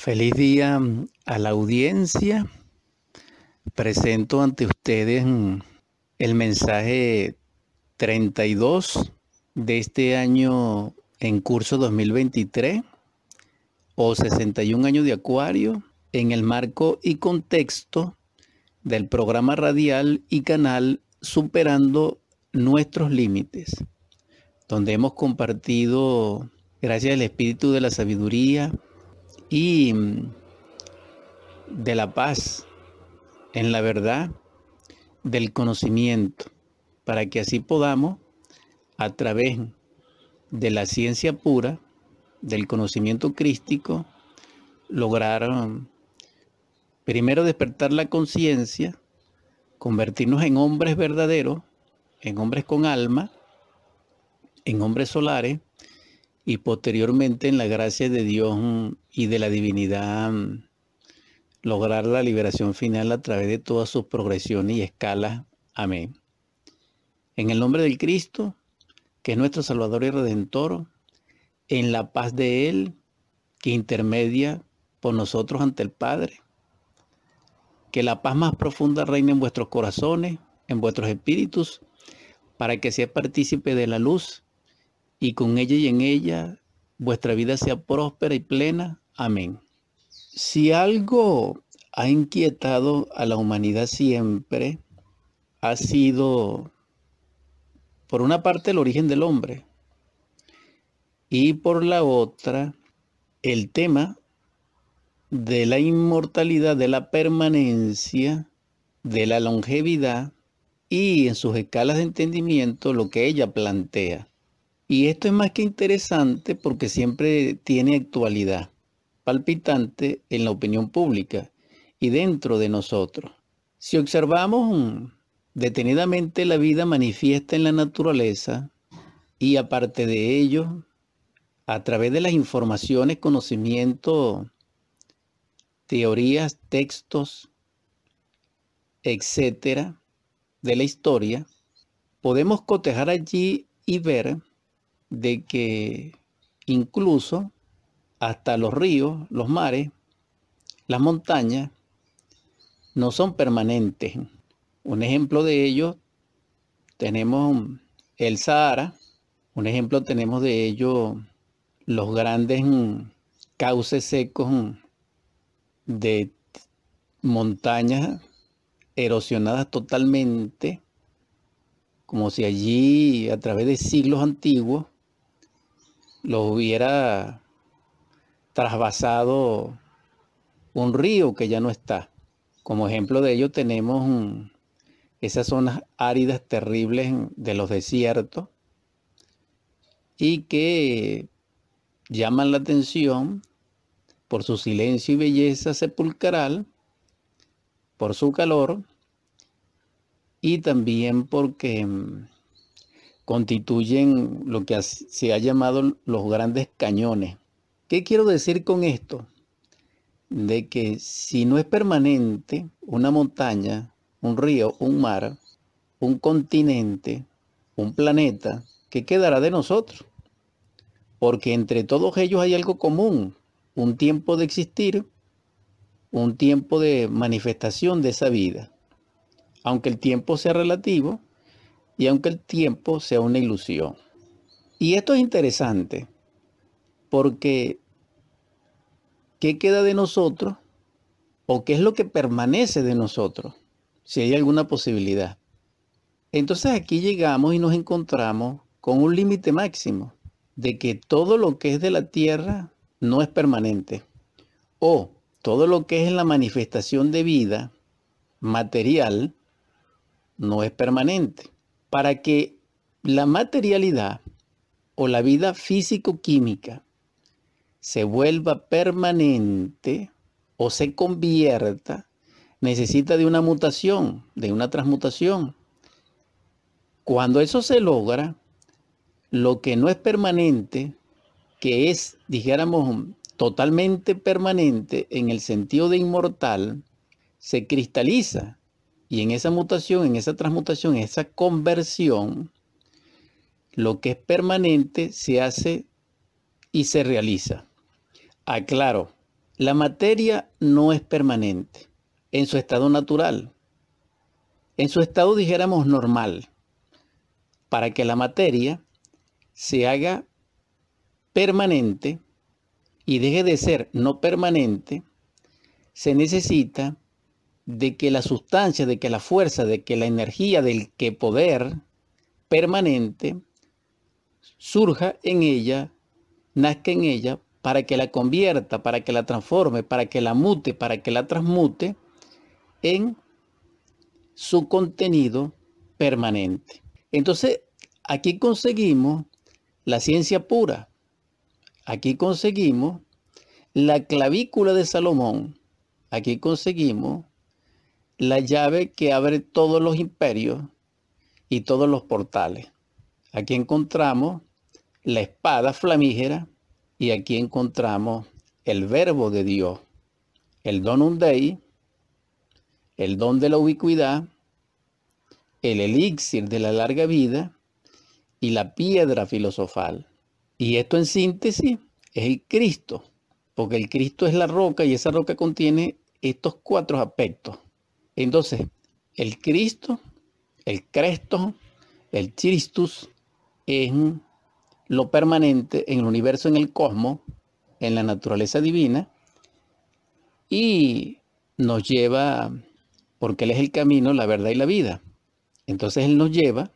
Feliz día a la audiencia. Presento ante ustedes el mensaje 32 de este año en curso 2023 o 61 años de Acuario en el marco y contexto del programa radial y canal Superando nuestros límites, donde hemos compartido, gracias al Espíritu de la Sabiduría, y mm, de la paz en la verdad del conocimiento, para que así podamos, a través de la ciencia pura, del conocimiento crístico, lograr mm, primero despertar la conciencia, convertirnos en hombres verdaderos, en hombres con alma, en hombres solares, y posteriormente en la gracia de Dios mm, y de la divinidad mm, lograr la liberación final a través de todas sus progresiones y escalas. Amén. En el nombre del Cristo, que es nuestro Salvador y Redentor, en la paz de Él, que intermedia por nosotros ante el Padre. Que la paz más profunda reine en vuestros corazones, en vuestros espíritus, para que sea partícipe de la luz y con ella y en ella vuestra vida sea próspera y plena. Amén. Si algo ha inquietado a la humanidad siempre, ha sido, por una parte, el origen del hombre y por la otra, el tema de la inmortalidad, de la permanencia, de la longevidad y en sus escalas de entendimiento lo que ella plantea. Y esto es más que interesante porque siempre tiene actualidad palpitante en la opinión pública y dentro de nosotros. Si observamos detenidamente la vida manifiesta en la naturaleza y aparte de ello, a través de las informaciones, conocimientos, teorías, textos, etcétera, de la historia, podemos cotejar allí y ver de que incluso hasta los ríos, los mares, las montañas, no son permanentes. Un ejemplo de ello tenemos el Sahara, un ejemplo tenemos de ello los grandes cauces secos de montañas erosionadas totalmente, como si allí a través de siglos antiguos lo hubiera trasvasado un río que ya no está. Como ejemplo de ello tenemos esas zonas áridas terribles de los desiertos y que llaman la atención por su silencio y belleza sepulcral, por su calor y también porque constituyen lo que se ha llamado los grandes cañones. ¿Qué quiero decir con esto? De que si no es permanente una montaña, un río, un mar, un continente, un planeta, ¿qué quedará de nosotros? Porque entre todos ellos hay algo común, un tiempo de existir, un tiempo de manifestación de esa vida. Aunque el tiempo sea relativo, y aunque el tiempo sea una ilusión. Y esto es interesante porque ¿qué queda de nosotros o qué es lo que permanece de nosotros? Si hay alguna posibilidad. Entonces aquí llegamos y nos encontramos con un límite máximo de que todo lo que es de la tierra no es permanente. O todo lo que es en la manifestación de vida material no es permanente para que la materialidad o la vida físico-química se vuelva permanente o se convierta, necesita de una mutación, de una transmutación. Cuando eso se logra, lo que no es permanente, que es, dijéramos, totalmente permanente en el sentido de inmortal, se cristaliza y en esa mutación, en esa transmutación, en esa conversión, lo que es permanente se hace y se realiza. Aclaro, La materia no es permanente en su estado natural, en su estado dijéramos normal. Para que la materia se haga permanente y deje de ser no permanente, se necesita de que la sustancia, de que la fuerza, de que la energía, del que poder permanente surja en ella, nazca en ella, para que la convierta, para que la transforme, para que la mute, para que la transmute en su contenido permanente. Entonces, aquí conseguimos la ciencia pura. Aquí conseguimos la clavícula de Salomón. Aquí conseguimos la llave que abre todos los imperios y todos los portales. Aquí encontramos la espada flamígera y aquí encontramos el verbo de Dios, el donum dei, el don de la ubicuidad, el elixir de la larga vida y la piedra filosofal. Y esto en síntesis es el Cristo, porque el Cristo es la roca y esa roca contiene estos cuatro aspectos. Entonces, el Cristo, el Cresto, el Christus es lo permanente en el universo, en el cosmos, en la naturaleza divina, y nos lleva, porque Él es el camino, la verdad y la vida. Entonces Él nos lleva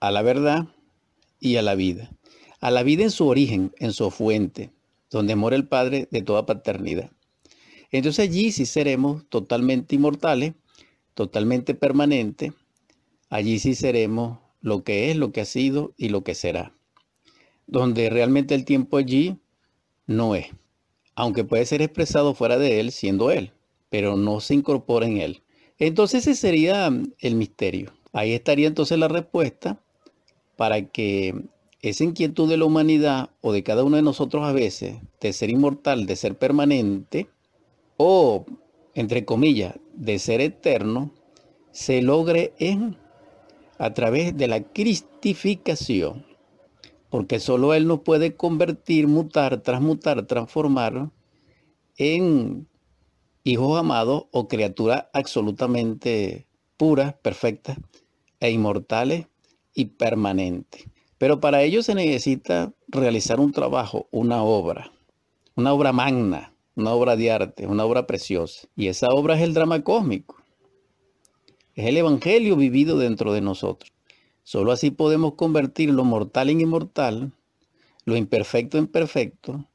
a la verdad y a la vida. A la vida en su origen, en su fuente, donde mora el Padre de toda paternidad. Entonces allí sí seremos totalmente inmortales, totalmente permanentes. Allí sí seremos lo que es, lo que ha sido y lo que será donde realmente el tiempo allí no es, aunque puede ser expresado fuera de él siendo él, pero no se incorpora en él. Entonces ese sería el misterio. Ahí estaría entonces la respuesta para que esa inquietud de la humanidad o de cada uno de nosotros a veces de ser inmortal, de ser permanente o, entre comillas, de ser eterno, se logre en a través de la cristificación porque solo Él nos puede convertir, mutar, transmutar, transformar en hijos amados o criaturas absolutamente puras, perfectas e inmortales y permanentes. Pero para ello se necesita realizar un trabajo, una obra, una obra magna, una obra de arte, una obra preciosa. Y esa obra es el drama cósmico. Es el Evangelio vivido dentro de nosotros. Solo así podemos convertir lo mortal en inmortal, lo imperfecto en perfecto,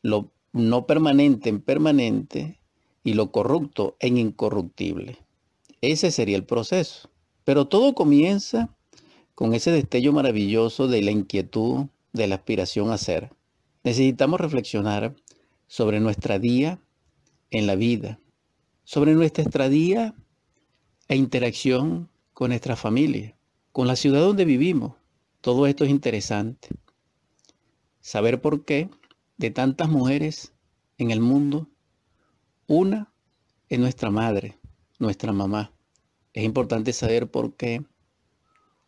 lo no permanente en permanente y lo corrupto en incorruptible. Ese sería el proceso. Pero todo comienza con ese destello maravilloso de la inquietud, de la aspiración a ser. Necesitamos reflexionar sobre nuestra día en la vida, sobre nuestra estadía e interacción con nuestra familia, con la ciudad donde vivimos. Todo esto es interesante. Saber por qué de tantas mujeres en el mundo, una es nuestra madre, nuestra mamá. Es importante saber por qué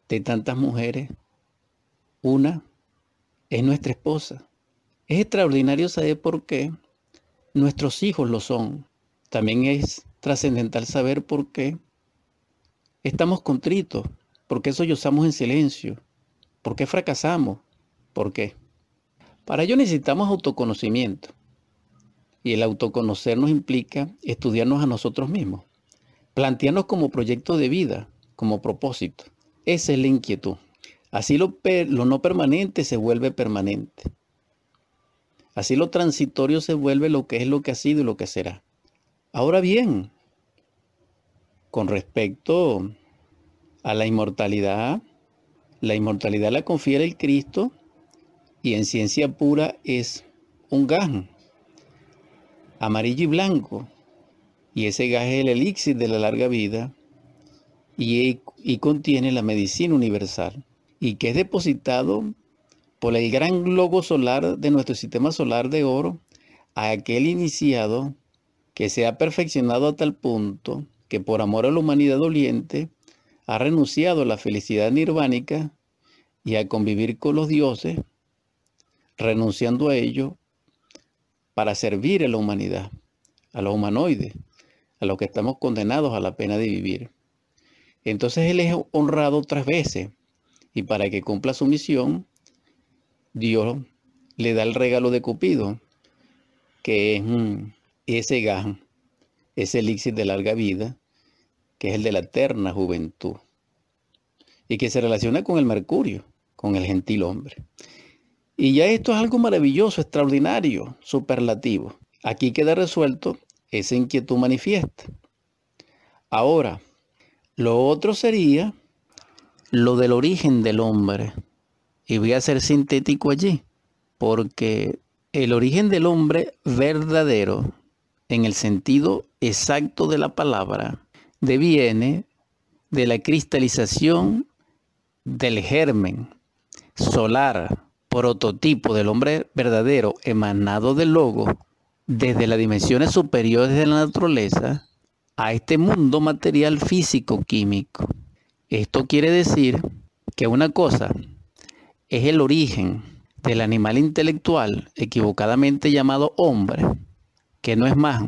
de tantas mujeres, una es nuestra esposa. Es extraordinario saber por qué nuestros hijos lo son. También es trascendental saber por qué estamos contritos ¿Por qué sollozamos en silencio? ¿Por qué fracasamos? ¿Por qué? Para ello necesitamos autoconocimiento. Y el autoconocernos implica estudiarnos a nosotros mismos, plantearnos como proyecto de vida, como propósito. Esa es la inquietud. Así lo, lo no permanente se vuelve permanente. Así lo transitorio se vuelve lo que es lo que ha sido y lo que será. Ahora bien, con respecto a la inmortalidad. La inmortalidad la confiere el Cristo y en ciencia pura es un gas amarillo y blanco. Y ese gas es el elixir de la larga vida y, y contiene la medicina universal y que es depositado por el gran globo solar de nuestro sistema solar de oro a aquel iniciado que se ha perfeccionado a tal punto que por amor a la humanidad doliente ha renunciado a la felicidad nirvánica y a convivir con los dioses, renunciando a ello para servir a la humanidad, a los humanoides, a los que estamos condenados a la pena de vivir. Entonces Él es honrado tres veces y para que cumpla su misión, Dios le da el regalo de Cupido, que es ese gas, ese elixir de larga vida, que es el de la eterna juventud, y que se relaciona con el mercurio, con el gentil hombre. Y ya esto es algo maravilloso, extraordinario, superlativo. Aquí queda resuelto esa inquietud manifiesta. Ahora, lo otro sería lo del origen del hombre. Y voy a ser sintético allí, porque el origen del hombre verdadero, en el sentido exacto de la palabra, deviene de la cristalización del germen solar, prototipo del hombre verdadero emanado del logo, desde las dimensiones superiores de la naturaleza a este mundo material físico-químico. Esto quiere decir que una cosa es el origen del animal intelectual equivocadamente llamado hombre, que no es más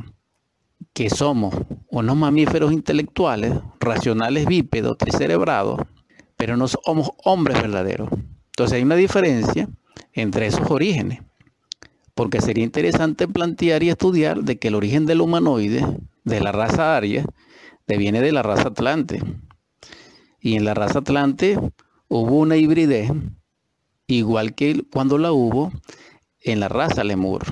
que somos unos mamíferos intelectuales, racionales bípedos, tricerebrados, pero no somos hombres verdaderos. Entonces hay una diferencia entre esos orígenes, porque sería interesante plantear y estudiar de que el origen del humanoide, de la raza aria, deviene de la raza atlante. Y en la raza atlante hubo una hibridez, igual que cuando la hubo en la raza lemur.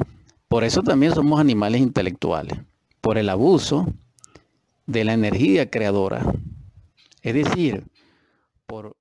Por eso también somos animales intelectuales, por el abuso de la energía creadora. Es decir, por